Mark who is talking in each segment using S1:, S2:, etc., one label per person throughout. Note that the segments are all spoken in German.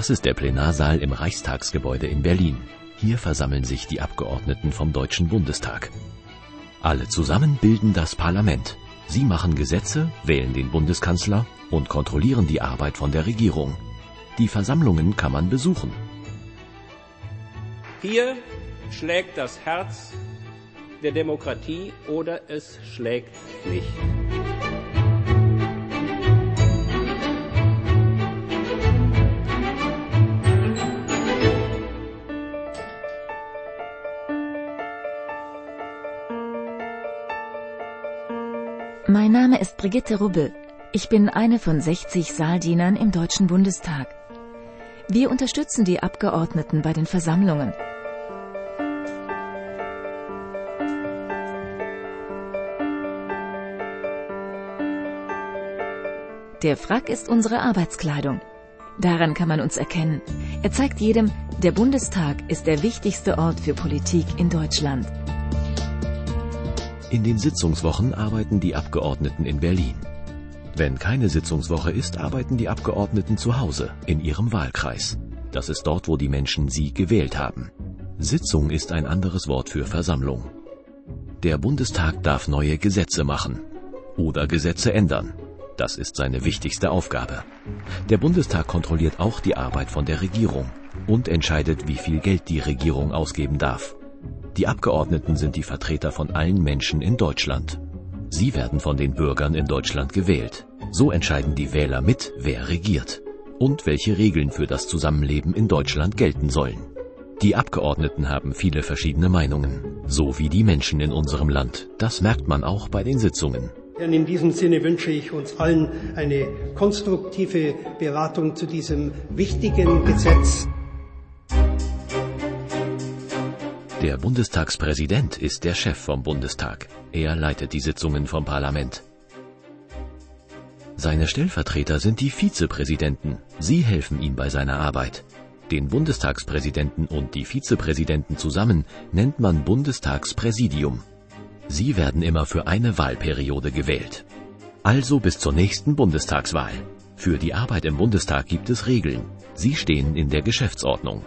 S1: Das ist der Plenarsaal im Reichstagsgebäude in Berlin. Hier versammeln sich die Abgeordneten vom Deutschen Bundestag. Alle zusammen bilden das Parlament. Sie machen Gesetze, wählen den Bundeskanzler und kontrollieren die Arbeit von der Regierung. Die Versammlungen kann man besuchen.
S2: Hier schlägt das Herz der Demokratie oder es schlägt nicht.
S3: Brigitte Rubbel. Ich bin eine von 60 Saaldienern im Deutschen Bundestag. Wir unterstützen die Abgeordneten bei den Versammlungen. Der Frack ist unsere Arbeitskleidung. Daran kann man uns erkennen. Er zeigt jedem, der Bundestag ist der wichtigste Ort für Politik in Deutschland.
S1: In den Sitzungswochen arbeiten die Abgeordneten in Berlin. Wenn keine Sitzungswoche ist, arbeiten die Abgeordneten zu Hause, in ihrem Wahlkreis. Das ist dort, wo die Menschen sie gewählt haben. Sitzung ist ein anderes Wort für Versammlung. Der Bundestag darf neue Gesetze machen oder Gesetze ändern. Das ist seine wichtigste Aufgabe. Der Bundestag kontrolliert auch die Arbeit von der Regierung und entscheidet, wie viel Geld die Regierung ausgeben darf. Die Abgeordneten sind die Vertreter von allen Menschen in Deutschland. Sie werden von den Bürgern in Deutschland gewählt. So entscheiden die Wähler mit, wer regiert und welche Regeln für das Zusammenleben in Deutschland gelten sollen. Die Abgeordneten haben viele verschiedene Meinungen, so wie die Menschen in unserem Land. Das merkt man auch bei den Sitzungen.
S4: Und in diesem Sinne wünsche ich uns allen eine konstruktive Beratung zu diesem wichtigen Gesetz.
S1: Der Bundestagspräsident ist der Chef vom Bundestag. Er leitet die Sitzungen vom Parlament. Seine Stellvertreter sind die Vizepräsidenten. Sie helfen ihm bei seiner Arbeit. Den Bundestagspräsidenten und die Vizepräsidenten zusammen nennt man Bundestagspräsidium. Sie werden immer für eine Wahlperiode gewählt. Also bis zur nächsten Bundestagswahl. Für die Arbeit im Bundestag gibt es Regeln. Sie stehen in der Geschäftsordnung.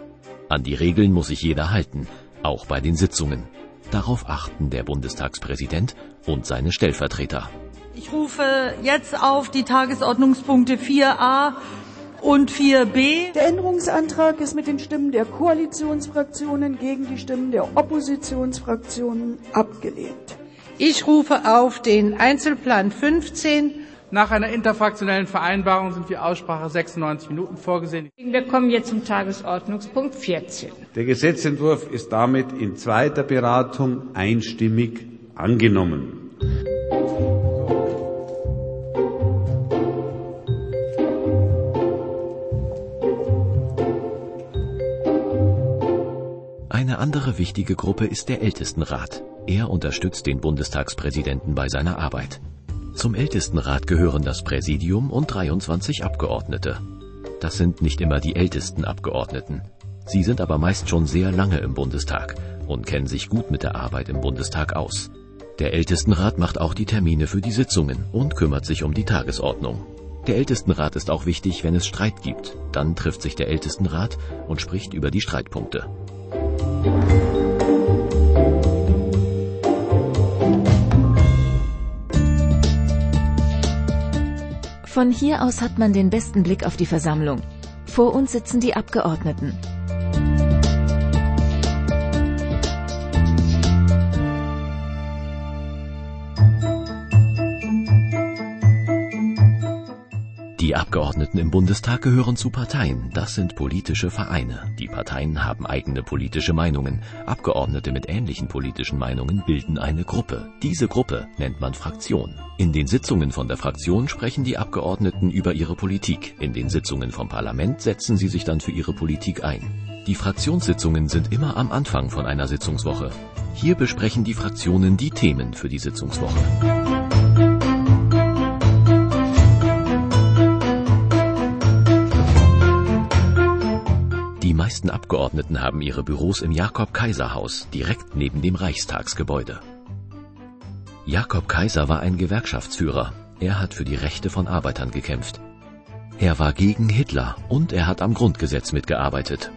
S1: An die Regeln muss sich jeder halten, auch bei den Sitzungen. Darauf achten der Bundestagspräsident und seine Stellvertreter.
S5: Ich rufe jetzt auf die Tagesordnungspunkte 4a und 4b.
S6: Der Änderungsantrag ist mit den Stimmen der Koalitionsfraktionen gegen die Stimmen der Oppositionsfraktionen abgelehnt.
S7: Ich rufe auf den Einzelplan 15.
S8: Nach einer interfraktionellen Vereinbarung sind die Aussprache 96 Minuten vorgesehen.
S9: Wir kommen jetzt zum Tagesordnungspunkt 14.
S10: Der Gesetzentwurf ist damit in zweiter Beratung einstimmig angenommen.
S1: Eine andere wichtige Gruppe ist der Ältestenrat. Er unterstützt den Bundestagspräsidenten bei seiner Arbeit. Zum Ältestenrat gehören das Präsidium und 23 Abgeordnete. Das sind nicht immer die ältesten Abgeordneten. Sie sind aber meist schon sehr lange im Bundestag und kennen sich gut mit der Arbeit im Bundestag aus. Der Ältestenrat macht auch die Termine für die Sitzungen und kümmert sich um die Tagesordnung. Der Ältestenrat ist auch wichtig, wenn es Streit gibt. Dann trifft sich der Ältestenrat und spricht über die Streitpunkte.
S3: Von hier aus hat man den besten Blick auf die Versammlung. Vor uns sitzen die Abgeordneten.
S1: Die Abgeordneten im Bundestag gehören zu Parteien. Das sind politische Vereine. Die Parteien haben eigene politische Meinungen. Abgeordnete mit ähnlichen politischen Meinungen bilden eine Gruppe. Diese Gruppe nennt man Fraktion. In den Sitzungen von der Fraktion sprechen die Abgeordneten über ihre Politik. In den Sitzungen vom Parlament setzen sie sich dann für ihre Politik ein. Die Fraktionssitzungen sind immer am Anfang von einer Sitzungswoche. Hier besprechen die Fraktionen die Themen für die Sitzungswoche. Meisten Abgeordneten haben ihre Büros im Jakob-Kaiser-Haus, direkt neben dem Reichstagsgebäude. Jakob Kaiser war ein Gewerkschaftsführer. Er hat für die Rechte von Arbeitern gekämpft. Er war gegen Hitler und er hat am Grundgesetz mitgearbeitet.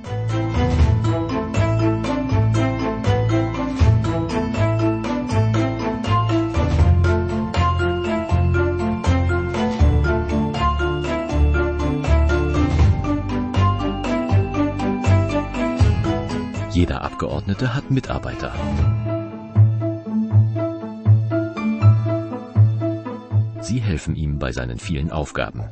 S1: Jeder Abgeordnete hat Mitarbeiter. Sie helfen ihm bei seinen vielen Aufgaben.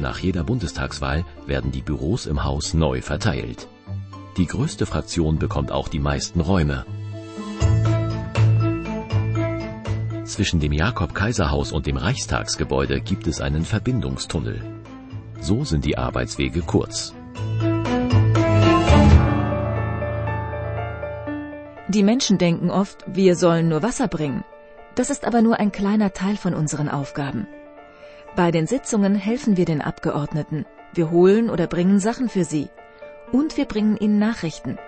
S1: Nach jeder Bundestagswahl werden die Büros im Haus neu verteilt. Die größte Fraktion bekommt auch die meisten Räume. Zwischen dem Jakob-Kaiser-Haus und dem Reichstagsgebäude gibt es einen Verbindungstunnel. So sind die Arbeitswege kurz.
S3: Die Menschen denken oft, wir sollen nur Wasser bringen. Das ist aber nur ein kleiner Teil von unseren Aufgaben. Bei den Sitzungen helfen wir den Abgeordneten. Wir holen oder bringen Sachen für sie. Und wir bringen ihnen Nachrichten.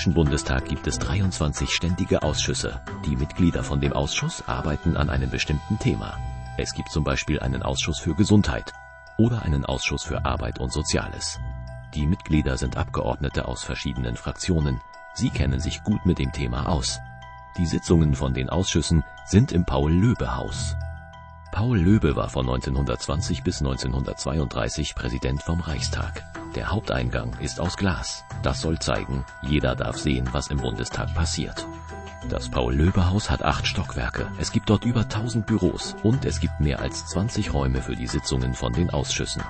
S1: Deutschen Bundestag gibt es 23 ständige Ausschüsse. Die Mitglieder von dem Ausschuss arbeiten an einem bestimmten Thema. Es gibt zum Beispiel einen Ausschuss für Gesundheit oder einen Ausschuss für Arbeit und Soziales. Die Mitglieder sind Abgeordnete aus verschiedenen Fraktionen. Sie kennen sich gut mit dem Thema aus. Die Sitzungen von den Ausschüssen sind im Paul-Löbe-Haus. Paul Löbe war von 1920 bis 1932 Präsident vom Reichstag. Der Haupteingang ist aus Glas. Das soll zeigen, jeder darf sehen, was im Bundestag passiert. Das Paul-Löbe-Haus hat acht Stockwerke. Es gibt dort über 1000 Büros und es gibt mehr als 20 Räume für die Sitzungen von den Ausschüssen.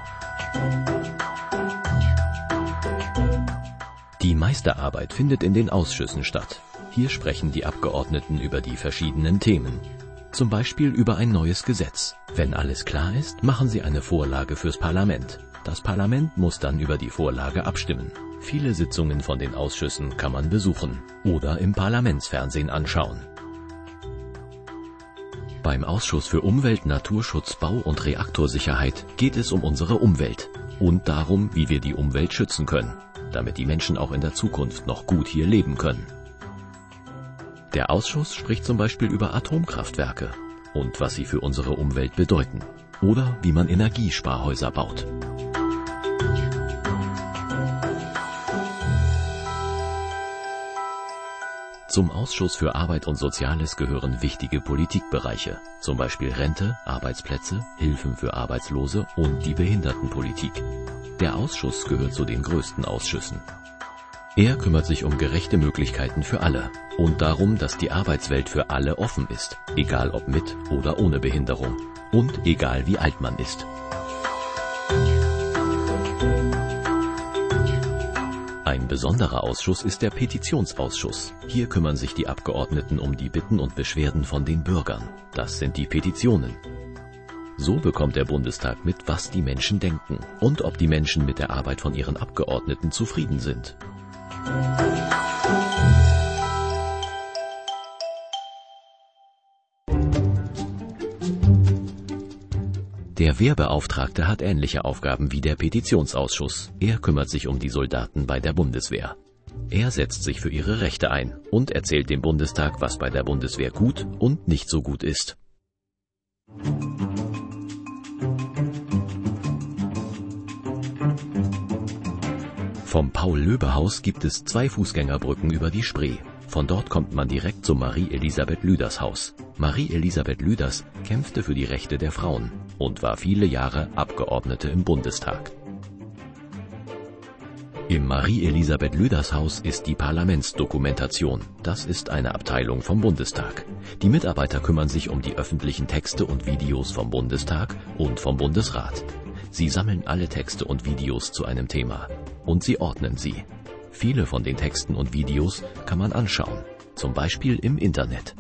S1: Die meiste Arbeit findet in den Ausschüssen statt. Hier sprechen die Abgeordneten über die verschiedenen Themen. Zum Beispiel über ein neues Gesetz. Wenn alles klar ist, machen sie eine Vorlage fürs Parlament. Das Parlament muss dann über die Vorlage abstimmen. Viele Sitzungen von den Ausschüssen kann man besuchen oder im Parlamentsfernsehen anschauen. Beim Ausschuss für Umwelt, Naturschutz, Bau und Reaktorsicherheit geht es um unsere Umwelt und darum, wie wir die Umwelt schützen können, damit die Menschen auch in der Zukunft noch gut hier leben können. Der Ausschuss spricht zum Beispiel über Atomkraftwerke und was sie für unsere Umwelt bedeuten oder wie man Energiesparhäuser baut. Zum Ausschuss für Arbeit und Soziales gehören wichtige Politikbereiche, zum Beispiel Rente, Arbeitsplätze, Hilfen für Arbeitslose und die Behindertenpolitik. Der Ausschuss gehört zu den größten Ausschüssen. Er kümmert sich um gerechte Möglichkeiten für alle und darum, dass die Arbeitswelt für alle offen ist, egal ob mit oder ohne Behinderung und egal wie alt man ist. Ein besonderer Ausschuss ist der Petitionsausschuss. Hier kümmern sich die Abgeordneten um die Bitten und Beschwerden von den Bürgern. Das sind die Petitionen. So bekommt der Bundestag mit, was die Menschen denken und ob die Menschen mit der Arbeit von ihren Abgeordneten zufrieden sind. Der Wehrbeauftragte hat ähnliche Aufgaben wie der Petitionsausschuss. Er kümmert sich um die Soldaten bei der Bundeswehr. Er setzt sich für ihre Rechte ein und erzählt dem Bundestag, was bei der Bundeswehr gut und nicht so gut ist. Vom Paul-Löbe-Haus gibt es zwei Fußgängerbrücken über die Spree. Von dort kommt man direkt zum Marie-Elisabeth Lüders Haus. Marie-Elisabeth Lüders kämpfte für die Rechte der Frauen und war viele Jahre Abgeordnete im Bundestag. Im Marie-Elisabeth Lüders Haus ist die Parlamentsdokumentation. Das ist eine Abteilung vom Bundestag. Die Mitarbeiter kümmern sich um die öffentlichen Texte und Videos vom Bundestag und vom Bundesrat. Sie sammeln alle Texte und Videos zu einem Thema und sie ordnen sie. Viele von den Texten und Videos kann man anschauen, zum Beispiel im Internet.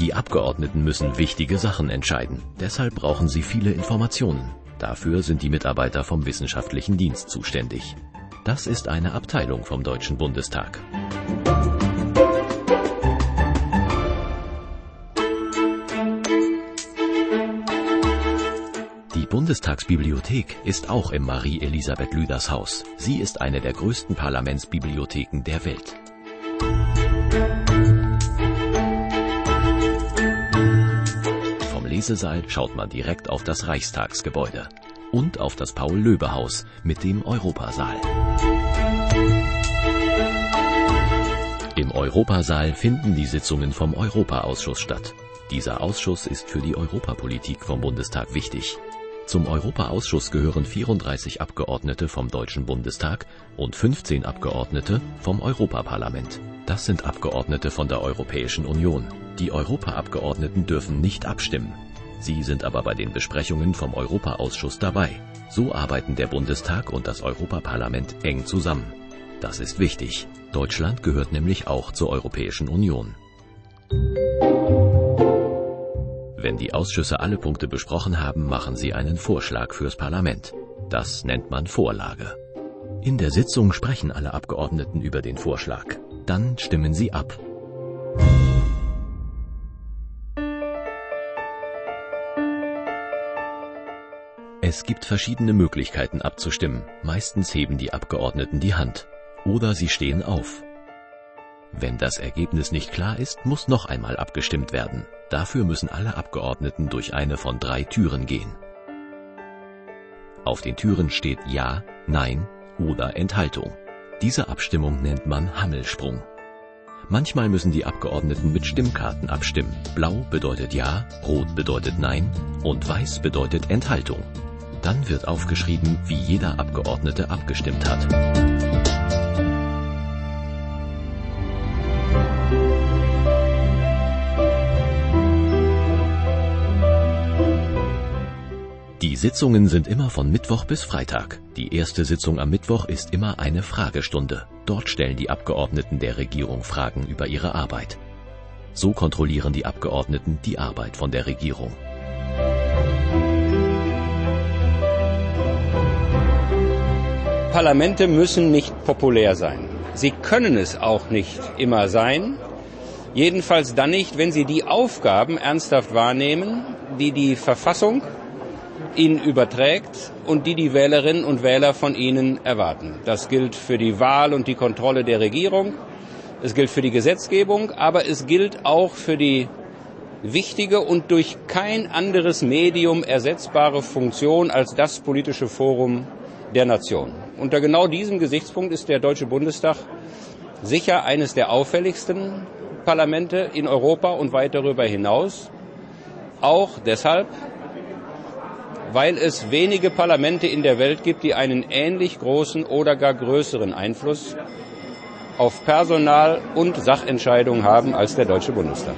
S1: Die Abgeordneten müssen wichtige Sachen entscheiden, deshalb brauchen sie viele Informationen. Dafür sind die Mitarbeiter vom wissenschaftlichen Dienst zuständig. Das ist eine Abteilung vom Deutschen Bundestag. Bundestagsbibliothek ist auch im Marie-Elisabeth Lüders Haus. Sie ist eine der größten Parlamentsbibliotheken der Welt. Vom Lesesaal schaut man direkt auf das Reichstagsgebäude und auf das Paul-Löbe-Haus mit dem Europasaal. Im Europasaal finden die Sitzungen vom Europaausschuss statt. Dieser Ausschuss ist für die Europapolitik vom Bundestag wichtig. Zum Europaausschuss gehören 34 Abgeordnete vom Deutschen Bundestag und 15 Abgeordnete vom Europaparlament. Das sind Abgeordnete von der Europäischen Union. Die Europaabgeordneten dürfen nicht abstimmen. Sie sind aber bei den Besprechungen vom Europaausschuss dabei. So arbeiten der Bundestag und das Europaparlament eng zusammen. Das ist wichtig. Deutschland gehört nämlich auch zur Europäischen Union. Wenn die Ausschüsse alle Punkte besprochen haben, machen sie einen Vorschlag fürs Parlament. Das nennt man Vorlage. In der Sitzung sprechen alle Abgeordneten über den Vorschlag. Dann stimmen sie ab. Es gibt verschiedene Möglichkeiten abzustimmen. Meistens heben die Abgeordneten die Hand. Oder sie stehen auf. Wenn das Ergebnis nicht klar ist, muss noch einmal abgestimmt werden. Dafür müssen alle Abgeordneten durch eine von drei Türen gehen. Auf den Türen steht Ja, Nein oder Enthaltung. Diese Abstimmung nennt man Hammelsprung. Manchmal müssen die Abgeordneten mit Stimmkarten abstimmen. Blau bedeutet Ja, Rot bedeutet Nein und Weiß bedeutet Enthaltung. Dann wird aufgeschrieben, wie jeder Abgeordnete abgestimmt hat. Sitzungen sind immer von Mittwoch bis Freitag. Die erste Sitzung am Mittwoch ist immer eine Fragestunde. Dort stellen die Abgeordneten der Regierung Fragen über ihre Arbeit. So kontrollieren die Abgeordneten die Arbeit von der Regierung.
S2: Parlamente müssen nicht populär sein. Sie können es auch nicht immer sein. Jedenfalls dann nicht, wenn sie die Aufgaben ernsthaft wahrnehmen, die die Verfassung ihnen überträgt und die die Wählerinnen und Wähler von ihnen erwarten. Das gilt für die Wahl und die Kontrolle der Regierung, es gilt für die Gesetzgebung, aber es gilt auch für die wichtige und durch kein anderes Medium ersetzbare Funktion als das politische Forum der Nation. Unter genau diesem Gesichtspunkt ist der Deutsche Bundestag sicher eines der auffälligsten Parlamente in Europa und weit darüber hinaus. Auch deshalb, weil es wenige Parlamente in der Welt gibt, die einen ähnlich großen oder gar größeren Einfluss auf Personal und Sachentscheidungen haben als der Deutsche Bundestag.